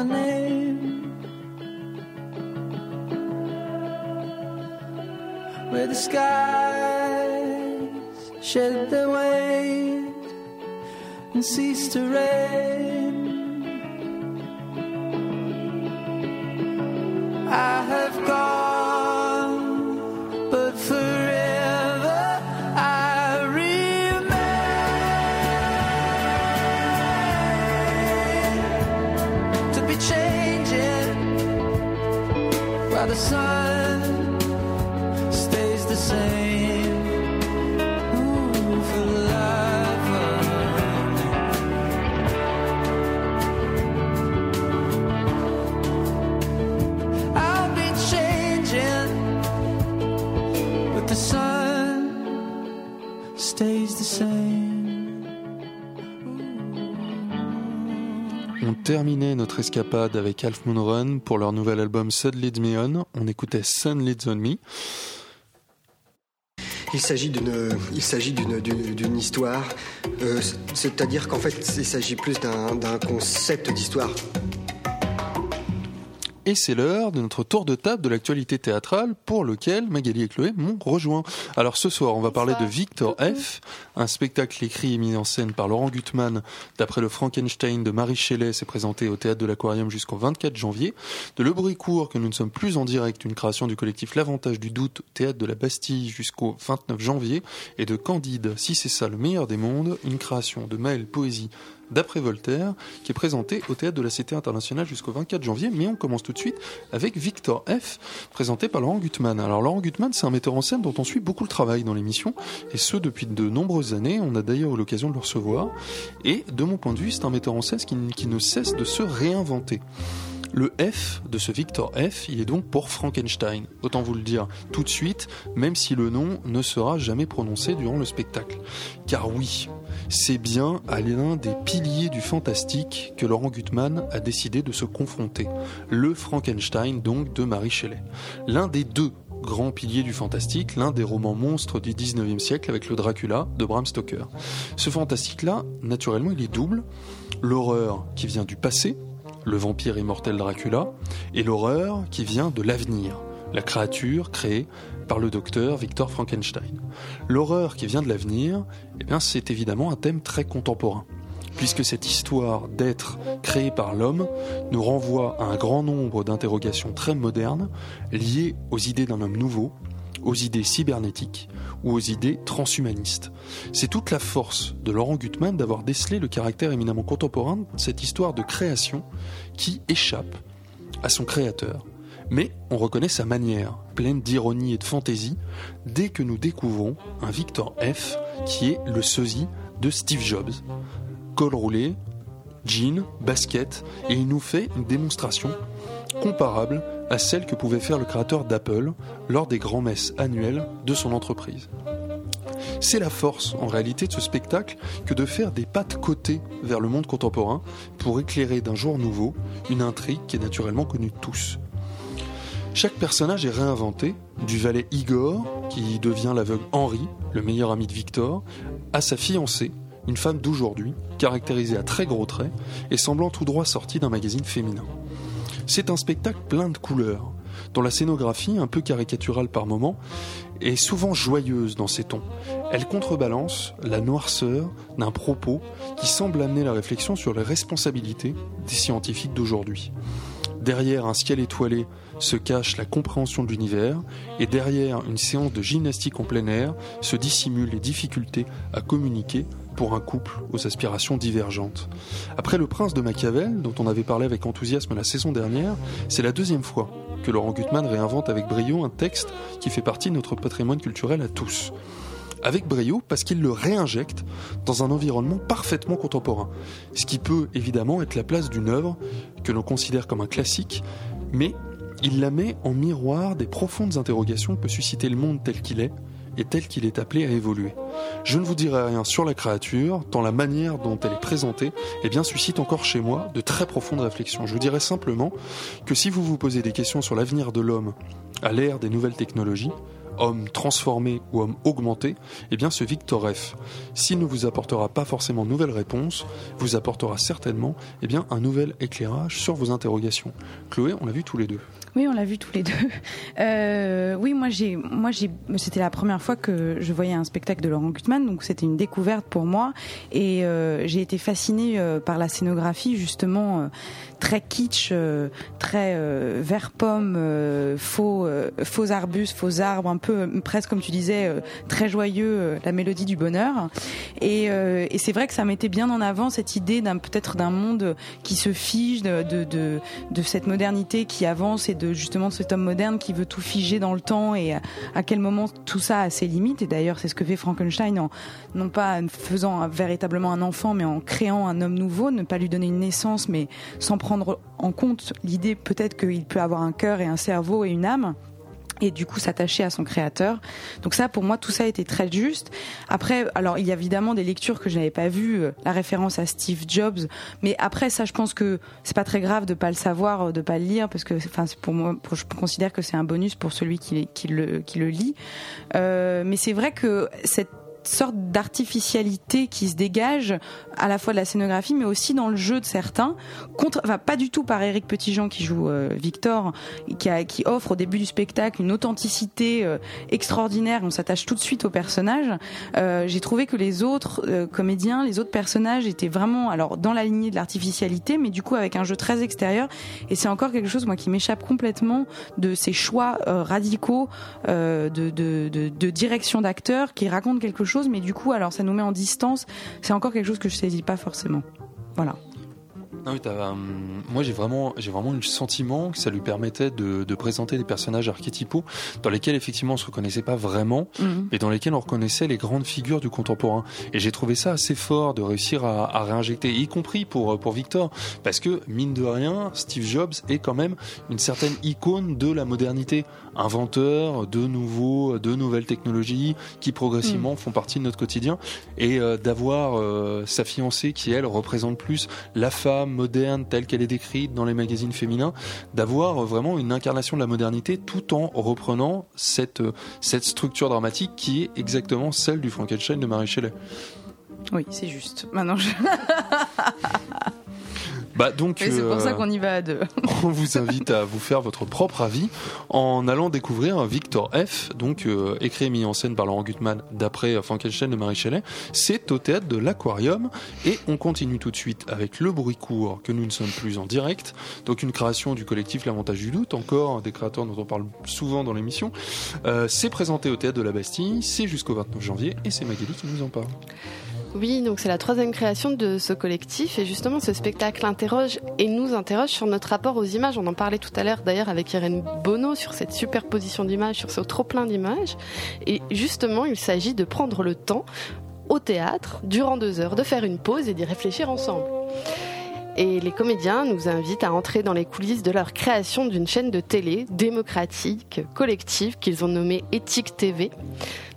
Name. Where the skies shed their weight and cease to rain. Avec Half Moon Run pour leur nouvel album Sun Leads Me On. On écoutait Sun Leads On Me. Il s'agit d'une, d'une, d'une, histoire, euh, c'est-à-dire qu'en fait, il s'agit plus d'un concept d'histoire. Et c'est l'heure de notre tour de table de l'actualité théâtrale pour lequel Magali et Chloé m'ont rejoint. Alors ce soir, on va parler de Victor F, un spectacle écrit et mis en scène par Laurent Gutmann d'après le Frankenstein de Marie Shelley, s'est présenté au théâtre de l'Aquarium jusqu'au 24 janvier. De Le Bruit Court, que nous ne sommes plus en direct, une création du collectif L'Avantage du Doute, au théâtre de la Bastille jusqu'au 29 janvier. Et de Candide, si c'est ça le meilleur des mondes, une création de Maël Poésie d'après Voltaire, qui est présenté au théâtre de la Cité internationale jusqu'au 24 janvier. Mais on commence tout de suite avec Victor F, présenté par Laurent Gutmann. Alors Laurent Gutmann, c'est un metteur en scène dont on suit beaucoup le travail dans l'émission, et ce depuis de nombreuses années. On a d'ailleurs eu l'occasion de le recevoir. Et de mon point de vue, c'est un metteur en scène qui, qui ne cesse de se réinventer. Le F de ce Victor F, il est donc pour Frankenstein. Autant vous le dire tout de suite, même si le nom ne sera jamais prononcé durant le spectacle. Car oui, c'est bien à l'un des piliers du fantastique que Laurent Gutmann a décidé de se confronter. Le Frankenstein donc de Marie Shelley. L'un des deux grands piliers du fantastique, l'un des romans monstres du 19e siècle avec le Dracula de Bram Stoker. Ce fantastique-là, naturellement, il est double. L'horreur qui vient du passé, le vampire immortel Dracula, et l'horreur qui vient de l'avenir, la créature créée par le docteur Victor Frankenstein. L'horreur qui vient de l'avenir, eh bien, c'est évidemment un thème très contemporain, puisque cette histoire d'être créée par l'homme nous renvoie à un grand nombre d'interrogations très modernes liées aux idées d'un homme nouveau, aux idées cybernétiques ou aux idées transhumanistes. C'est toute la force de Laurent Gutmann d'avoir décelé le caractère éminemment contemporain de cette histoire de création qui échappe à son créateur. Mais on reconnaît sa manière, pleine d'ironie et de fantaisie, dès que nous découvrons un Victor F qui est le sosie de Steve Jobs. Col roulé, jean, basket, et il nous fait une démonstration comparable à celle que pouvait faire le créateur d'Apple lors des grands-messes annuelles de son entreprise. C'est la force, en réalité, de ce spectacle que de faire des pas de côté vers le monde contemporain pour éclairer d'un jour nouveau une intrigue qui est naturellement connue de tous. Chaque personnage est réinventé, du valet Igor, qui devient l'aveugle Henri, le meilleur ami de Victor, à sa fiancée, une femme d'aujourd'hui, caractérisée à très gros traits et semblant tout droit sortie d'un magazine féminin. C'est un spectacle plein de couleurs, dont la scénographie, un peu caricaturale par moments, est souvent joyeuse dans ses tons. Elle contrebalance la noirceur d'un propos qui semble amener la réflexion sur les responsabilités des scientifiques d'aujourd'hui. Derrière un ciel étoilé se cache la compréhension de l'univers et derrière une séance de gymnastique en plein air se dissimulent les difficultés à communiquer pour un couple aux aspirations divergentes. Après Le Prince de Machiavel, dont on avait parlé avec enthousiasme la saison dernière, c'est la deuxième fois que Laurent Gutmann réinvente avec brio un texte qui fait partie de notre patrimoine culturel à tous. Avec brio parce qu'il le réinjecte dans un environnement parfaitement contemporain, ce qui peut évidemment être la place d'une œuvre que l'on considère comme un classique, mais il la met en miroir des profondes interrogations que peut susciter le monde tel qu'il est et tel qu'il est appelé à évoluer. Je ne vous dirai rien sur la créature, tant la manière dont elle est présentée eh bien, suscite encore chez moi de très profondes réflexions. Je vous dirai simplement que si vous vous posez des questions sur l'avenir de l'homme à l'ère des nouvelles technologies, homme transformé ou homme augmenté, eh bien ce Victor F, s'il ne vous apportera pas forcément de nouvelles réponses, vous apportera certainement eh bien, un nouvel éclairage sur vos interrogations. Chloé, on l'a vu tous les deux. Oui, on l'a vu tous les deux. Euh, oui, moi j'ai, moi j'ai, c'était la première fois que je voyais un spectacle de Laurent Gutmann, donc c'était une découverte pour moi et euh, j'ai été fascinée euh, par la scénographie justement très kitsch, très vert pomme, faux, faux arbustes, faux arbres, un peu presque comme tu disais, très joyeux, la mélodie du bonheur. Et, et c'est vrai que ça mettait bien en avant cette idée d'un peut-être d'un monde qui se fige, de, de, de, de cette modernité qui avance et de justement de cet homme moderne qui veut tout figer dans le temps et à, quel moment tout ça a ses limites. Et d'ailleurs, c'est ce que fait Frankenstein en non pas en faisant véritablement un enfant, mais en créant un homme nouveau, ne pas lui donner une naissance, mais sans prendre en compte l'idée peut-être qu'il peut avoir un cœur et un cerveau et une âme et du coup s'attacher à son créateur. Donc ça, pour moi, tout ça était très juste. Après, alors il y a évidemment des lectures que je n'avais pas vues, euh, la référence à Steve Jobs, mais après ça, je pense que c'est pas très grave de pas le savoir, euh, de pas le lire, parce que, enfin, pour moi, je considère que c'est un bonus pour celui qui, qui le qui le lit. Euh, mais c'est vrai que cette sorte d'artificialité qui se dégage à la fois de la scénographie mais aussi dans le jeu de certains contre enfin pas du tout par Eric Petitjean qui joue euh, Victor qui, a- qui offre au début du spectacle une authenticité euh, extraordinaire on s'attache tout de suite au personnage. Euh, j'ai trouvé que les autres euh, comédiens les autres personnages étaient vraiment alors dans la lignée de l'artificialité mais du coup avec un jeu très extérieur. Et c'est encore quelque chose moi qui m'échappe complètement de ces choix radicaux de, de, de, de direction d'acteur qui racontent quelque chose, mais du coup, alors ça nous met en distance. C'est encore quelque chose que je saisis pas forcément. Voilà. Non, mais hum, moi j'ai vraiment, j'ai vraiment eu le sentiment que ça lui permettait de, de présenter des personnages archétypaux dans lesquels effectivement on se reconnaissait pas vraiment, Mhm. mais dans lesquels on reconnaissait les grandes figures du contemporain. Et j'ai trouvé ça assez fort de réussir à, à réinjecter, y compris pour pour Victor, parce que mine de rien, Steve Jobs est quand même une certaine icône de la modernité, inventeur de nouveaux, de nouvelles technologies qui progressivement font partie de notre quotidien, et euh, d'avoir euh, sa fiancée qui elle représente plus la femme moderne telle qu'elle est décrite dans les magazines féminins, d'avoir vraiment une incarnation de la modernité tout en reprenant cette, euh, cette structure dramatique qui est exactement celle du Frankenstein de Marie Shelley. Oui, c'est juste. Maintenant, je... Bah donc, c'est pour euh, ça qu'on y va à deux. on vous invite à vous faire votre propre avis en allant découvrir Victor F, donc euh, écrit et mis en scène par Laurent Gutmann d'après euh, Frankenstein de Marie Shelley. C'est au théâtre de l'Aquarium et on continue tout de suite avec Le Bruit court que nous ne sommes plus en direct. Donc une création du collectif L'Avantage du doute, encore un des créateurs dont on parle souvent dans l'émission. Euh, c'est présenté au théâtre de la Bastille, c'est jusqu'au 29 janvier et c'est Magali qui nous en parle. Oui, donc c'est la troisième création de ce collectif et justement ce spectacle interroge et nous interroge sur notre rapport aux images. On en parlait tout à l'heure d'ailleurs avec Irène Bono sur cette superposition d'images, sur ce trop plein d'images. Et justement, il s'agit de prendre le temps au théâtre, durant deux heures, de faire une pause et d'y réfléchir ensemble. Et les comédiens nous invitent à entrer dans les coulisses de leur création d'une chaîne de télé démocratique, collective, qu'ils ont nommée Éthique TV.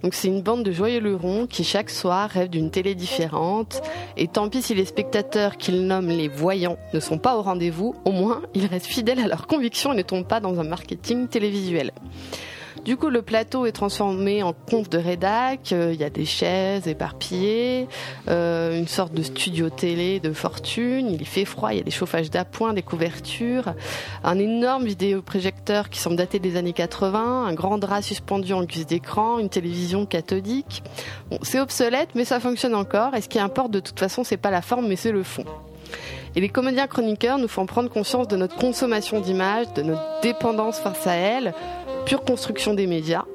Donc c'est une bande de joyeux lurons qui chaque soir rêvent d'une télé différente. Et tant pis si les spectateurs qu'ils nomment les voyants ne sont pas au rendez-vous, au moins ils restent fidèles à leurs convictions et ne tombent pas dans un marketing télévisuel. Du coup, le plateau est transformé en conf de rédac. euh, Il y a des chaises éparpillées, euh, une sorte de studio télé de fortune. Il fait froid, il y a des chauffages d'appoint, des couvertures, un énorme vidéoprojecteur qui semble dater des années 80, un grand drap suspendu en guise d'écran, une télévision cathodique. Bon, c'est obsolète, mais ça fonctionne encore. Et ce qui importe de toute façon, c'est pas la forme, mais c'est le fond. Et les comédiens chroniqueurs nous font prendre conscience de notre consommation d'images, de notre dépendance face à elles, pure construction des médias,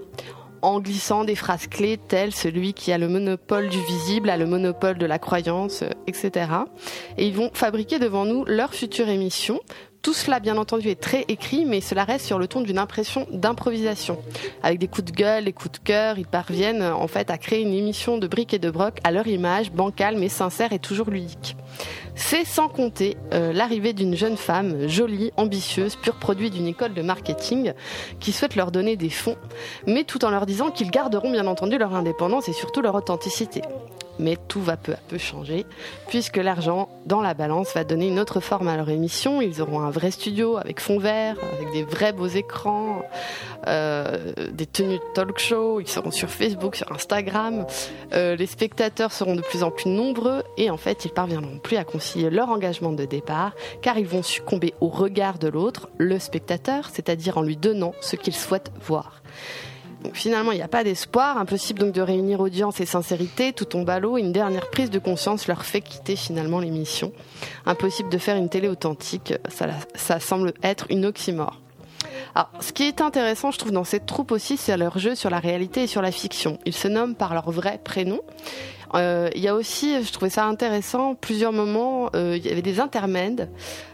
en glissant des phrases clés telles celui qui a le monopole du visible a le monopole de la croyance, euh, etc. Et ils vont fabriquer devant nous leur future émission. Tout cela, bien entendu, est très écrit, mais cela reste sur le ton d'une impression d'improvisation. Avec des coups de gueule, des coups de cœur, ils parviennent en fait à créer une émission de briques et de broc à leur image, bancale mais sincère et toujours ludique. C'est sans compter euh, l'arrivée d'une jeune femme jolie, ambitieuse, pur produit d'une école de marketing qui souhaite leur donner des fonds, mais tout en leur disant qu'ils garderont bien entendu leur indépendance et surtout leur authenticité. Mais tout va peu à peu changer, puisque l'argent dans la balance va donner une autre forme à leur émission. Ils auront un vrai studio avec fond vert, avec des vrais beaux écrans, euh, des tenues de talk show. Ils seront sur Facebook, sur Instagram. Euh, les spectateurs seront de plus en plus nombreux et en fait, ils parviendront plus à concilier leur engagement de départ, car ils vont succomber au regard de l'autre, le spectateur, c'est-à-dire en lui donnant ce qu'il souhaite voir. Donc finalement, il n'y a pas d'espoir. Impossible donc de réunir audience et sincérité. Tout tombe à l'eau. Une dernière prise de conscience leur fait quitter finalement l'émission. Impossible de faire une télé authentique. Ça, ça semble être une oxymore. Alors, ce qui est intéressant, je trouve, dans cette troupe aussi, c'est leur jeu sur la réalité et sur la fiction. Ils se nomment par leur vrai prénom. Euh, Il y a aussi, je trouvais ça intéressant, plusieurs moments, euh, il y avait des intermèdes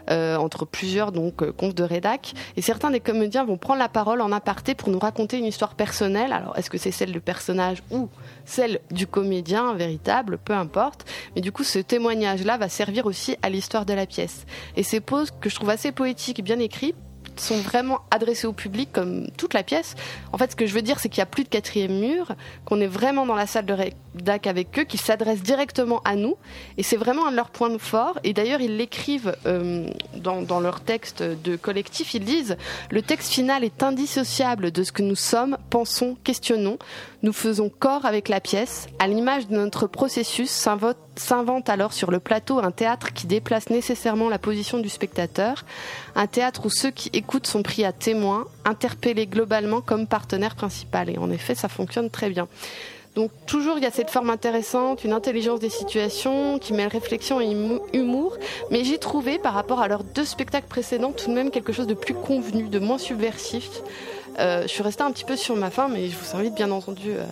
euh, entre plusieurs donc comptes de rédac, et certains des comédiens vont prendre la parole en aparté pour nous raconter une histoire personnelle. Alors, est-ce que c'est celle du personnage ou celle du comédien véritable, peu importe. Mais du coup, ce témoignage-là va servir aussi à l'histoire de la pièce. Et ces pauses que je trouve assez poétiques et bien écrites sont vraiment adressées au public comme toute la pièce. En fait, ce que je veux dire, c'est qu'il n'y a plus de quatrième mur, qu'on est vraiment dans la salle de rédac avec eux, qu'ils s'adressent directement à nous. Et c'est vraiment un de leurs points forts. Et d'ailleurs, ils l'écrivent euh, dans, dans leur texte de collectif. Ils disent Le texte final est indissociable de ce que nous sommes, pensons, questionnons. Nous faisons corps avec la pièce. À l'image de notre processus, s'invente alors sur le plateau un théâtre qui déplace nécessairement la position du spectateur, un théâtre où ceux qui écoutent sont pris à témoin, interpellés globalement comme partenaire principal. Et en effet, ça fonctionne très bien. Donc toujours il y a cette forme intéressante, une intelligence des situations qui mêle réflexion et humour, mais j'ai trouvé par rapport à leurs deux spectacles précédents tout de même quelque chose de plus convenu, de moins subversif. Euh, je suis restée un petit peu sur ma faim, mais je vous invite bien entendu euh,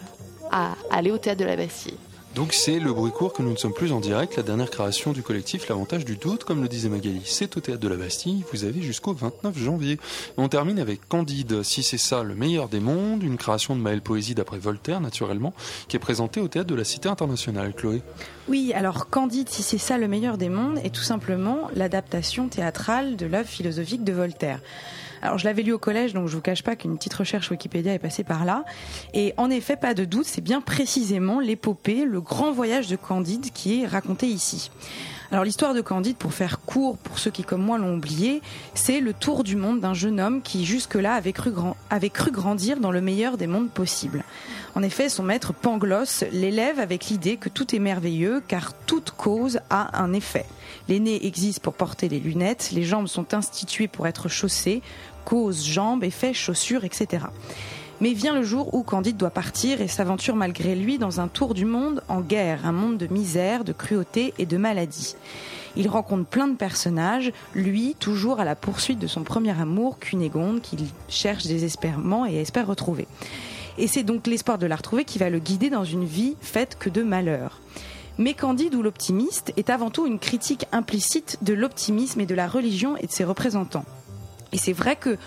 à aller au théâtre de la Bastille. Donc c'est le bruit court que nous ne sommes plus en direct, la dernière création du collectif L'avantage du doute, comme le disait Magali, c'est au théâtre de la Bastille, vous avez jusqu'au 29 janvier. On termine avec Candide, si c'est ça le meilleur des mondes, une création de Maëlle Poésie d'après Voltaire naturellement, qui est présentée au théâtre de la Cité internationale. Chloé Oui, alors Candide, si c'est ça le meilleur des mondes, est tout simplement l'adaptation théâtrale de l'œuvre philosophique de Voltaire. Alors je l'avais lu au collège, donc je vous cache pas qu'une petite recherche Wikipédia est passée par là. Et en effet, pas de doute, c'est bien précisément l'épopée, le grand voyage de Candide qui est raconté ici. Alors l'histoire de Candide, pour faire court, pour ceux qui comme moi l'ont oublié, c'est le tour du monde d'un jeune homme qui jusque-là avait cru, avait cru grandir dans le meilleur des mondes possibles. En effet, son maître Pangloss l'élève avec l'idée que tout est merveilleux car toute cause a un effet. Les nez existent pour porter les lunettes, les jambes sont instituées pour être chaussées, cause, jambes, effet, chaussures, etc. Mais vient le jour où Candide doit partir et s'aventure malgré lui dans un tour du monde en guerre, un monde de misère, de cruauté et de maladie. Il rencontre plein de personnages, lui toujours à la poursuite de son premier amour, Cunégonde, qu'il cherche désespérément et espère retrouver. Et c'est donc l'espoir de la retrouver qui va le guider dans une vie faite que de malheur. Mais Candide ou l'optimiste est avant tout une critique implicite de l'optimisme et de la religion et de ses représentants. Et c'est vrai que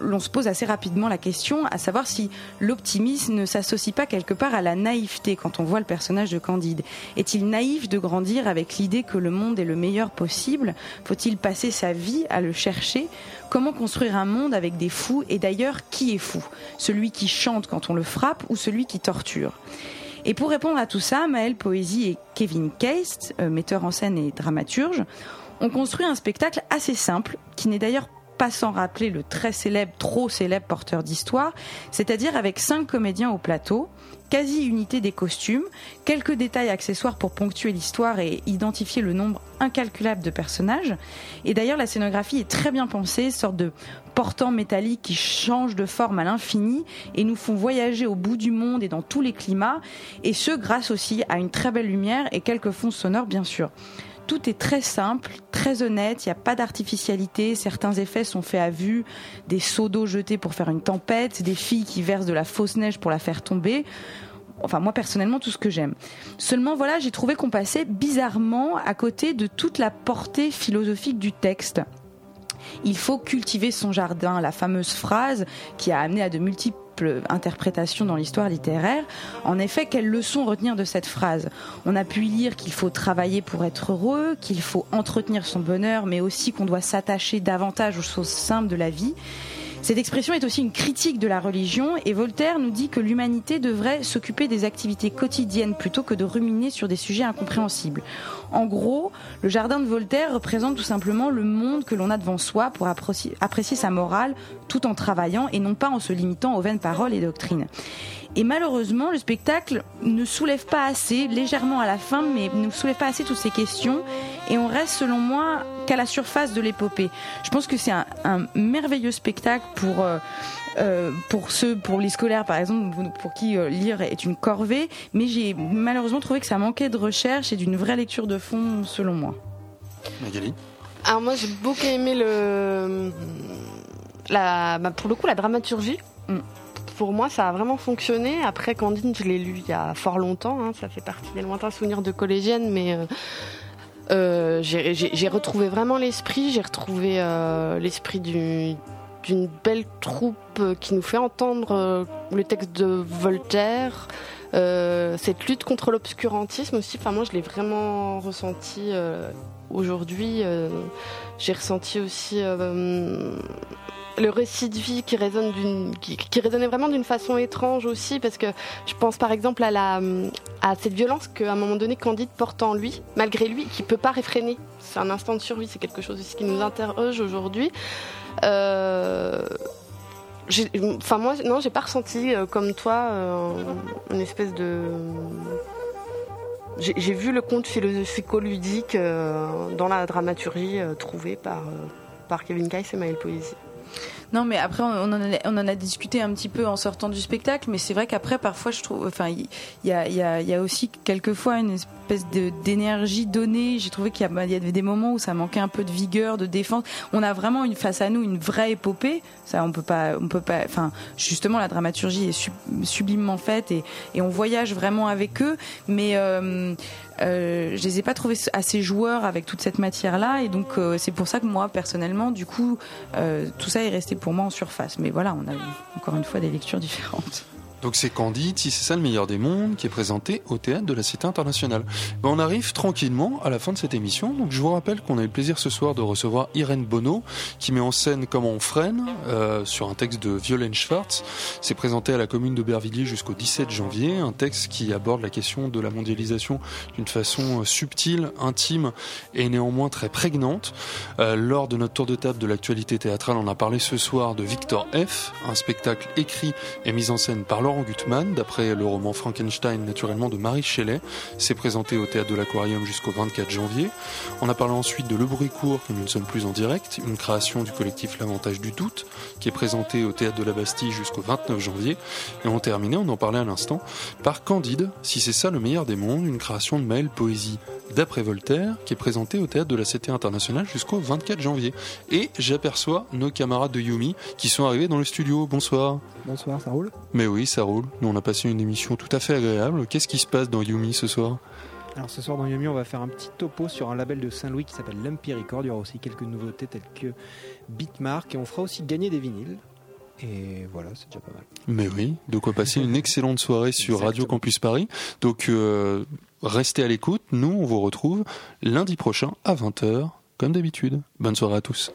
l'on se pose assez rapidement la question à savoir si l'optimisme ne s'associe pas quelque part à la naïveté quand on voit le personnage de Candide. Est-il naïf de grandir avec l'idée que le monde est le meilleur possible? Faut-il passer sa vie à le chercher? Comment construire un monde avec des fous? Et d'ailleurs, qui est fou? Celui qui chante quand on le frappe ou celui qui torture? Et pour répondre à tout ça, Maël Poésie et Kevin Case, euh, metteur en scène et dramaturge, ont construit un spectacle assez simple, qui n'est d'ailleurs pas sans rappeler le très célèbre, trop célèbre porteur d'histoire, c'est-à-dire avec cinq comédiens au plateau, quasi-unité des costumes, quelques détails accessoires pour ponctuer l'histoire et identifier le nombre incalculable de personnages. Et d'ailleurs, la scénographie est très bien pensée, sorte de portant métallique qui change de forme à l'infini et nous font voyager au bout du monde et dans tous les climats, et ce grâce aussi à une très belle lumière et quelques fonds sonores bien sûr. Tout est très simple, très honnête, il n'y a pas d'artificialité, certains effets sont faits à vue, des seaux d'eau jetés pour faire une tempête, des filles qui versent de la fausse neige pour la faire tomber enfin moi personnellement tout ce que j'aime. Seulement voilà, j'ai trouvé qu'on passait bizarrement à côté de toute la portée philosophique du texte. Il faut cultiver son jardin, la fameuse phrase qui a amené à de multiples interprétations dans l'histoire littéraire. En effet, quelle leçon retenir de cette phrase? On a pu lire qu'il faut travailler pour être heureux, qu'il faut entretenir son bonheur, mais aussi qu'on doit s'attacher davantage aux choses simples de la vie. Cette expression est aussi une critique de la religion et Voltaire nous dit que l'humanité devrait s'occuper des activités quotidiennes plutôt que de ruminer sur des sujets incompréhensibles. En gros, le jardin de Voltaire représente tout simplement le monde que l'on a devant soi pour apprécier, sa morale tout en travaillant et non pas en se limitant aux vaines paroles et doctrines. Et malheureusement, le spectacle ne soulève pas assez, légèrement à la fin, mais ne soulève pas assez toutes ces questions. Et on reste, selon moi, qu'à la surface de l'épopée. Je pense que c'est un, un, merveilleux spectacle pour euh, euh, pour ceux, pour les scolaires par exemple, pour qui euh, lire est une corvée. Mais j'ai malheureusement trouvé que ça manquait de recherche et d'une vraie lecture de fond, selon moi. Magali? Alors moi, j'ai beaucoup aimé le la, bah, pour le coup, la dramaturgie. Mm. Pour moi, ça a vraiment fonctionné. Après, Candide, je l'ai lu il y a fort longtemps. hein. Ça fait partie des lointains souvenirs de collégienne, mais euh, euh, j'ai- retrouvé vraiment l'esprit. J'ai retrouvé euh, l'esprit du- d'une belle troupe qui nous fait entendre le texte de Voltaire. Cette lutte contre l'obscurantisme aussi, enfin moi je l'ai vraiment ressenti aujourd'hui. J'ai ressenti aussi le récit de vie qui résonne d'une, qui, résonnait vraiment d'une façon étrange aussi, parce que je pense par exemple à la, à cette violence qu'à un moment donné Candide porte en lui, malgré lui, qui peut pas réfréner. C'est un instant de survie, c'est quelque chose aussi qui nous interroge aujourd'hui. Euh, Enfin moi, non, j'ai pas ressenti euh, comme toi euh, une espèce de. J'ai vu le conte philosophico-ludique dans la dramaturgie trouvée par, par Kevin Keiss et Maël Poésie. Non, mais après, on en, a, discuté un petit peu en sortant du spectacle, mais c'est vrai qu'après, parfois, je trouve, enfin, il y a, y, y aussi quelquefois une espèce d'énergie donnée. J'ai trouvé qu'il il y avait des moments où ça manquait un peu de vigueur, de défense. On a vraiment une, face à nous une vraie épopée. Ça, on peut pas, on peut pas. Enfin, justement, la dramaturgie est sub- sublimement faite et, on voyage vraiment avec eux. Mais euh, euh, je les ai pas trouvés assez joueurs avec toute cette matière-là, et donc euh, c'est pour ça que moi, personnellement, du coup, euh, tout ça est resté pour moi en surface. Mais voilà, on a encore une fois des lectures différentes. Donc c'est Candide, si c'est ça le meilleur des mondes, qui est présenté au théâtre de la Cité internationale. Ben, on arrive tranquillement à la fin de cette émission. Donc je vous rappelle qu'on a eu le plaisir ce soir de recevoir Irène Bono, qui met en scène Comment on freine, euh, sur un texte de Violaine Schwartz. C'est présenté à la commune d'Aubervilliers jusqu'au 17 janvier. Un texte qui aborde la question de la mondialisation d'une façon euh, subtile, intime et néanmoins très prégnante. Euh, lors de notre tour de table de l'actualité théâtrale, on a parlé ce soir de Victor F, un spectacle écrit et mis en scène par Laurent Gutmann, d'après le roman Frankenstein naturellement de Marie Shelley. C'est présenté au théâtre de l'Aquarium jusqu'au 24 janvier. On a parlé ensuite de Le Bruit court, que nous ne sommes plus en direct, une création du collectif L'avantage du doute, qui est présenté au théâtre de la Bastille jusqu'au 29 janvier. Et on terminait, on en parlait à l'instant, par Candide, si c'est ça le meilleur des mondes, une création de Maël Poésie d'après Voltaire, qui est présenté au théâtre de la Cité internationale jusqu'au 24 janvier. Et j'aperçois nos camarades de Yumi qui sont arrivés dans le studio. Bonsoir. Bonsoir, ça roule? Mais oui, ça roule. Nous, on a passé une émission tout à fait agréable. Qu'est-ce qui se passe dans Yumi ce soir Alors ce soir dans Yumi, on va faire un petit topo sur un label de Saint-Louis qui s'appelle Lumpy Record. Il y aura aussi quelques nouveautés telles que Beatmark et on fera aussi gagner des vinyles. Et voilà, c'est déjà pas mal. Mais oui, de quoi passer une excellente soirée sur Radio Campus Paris. Donc, euh, restez à l'écoute. Nous, on vous retrouve lundi prochain à 20h, comme d'habitude. Bonne soirée à tous.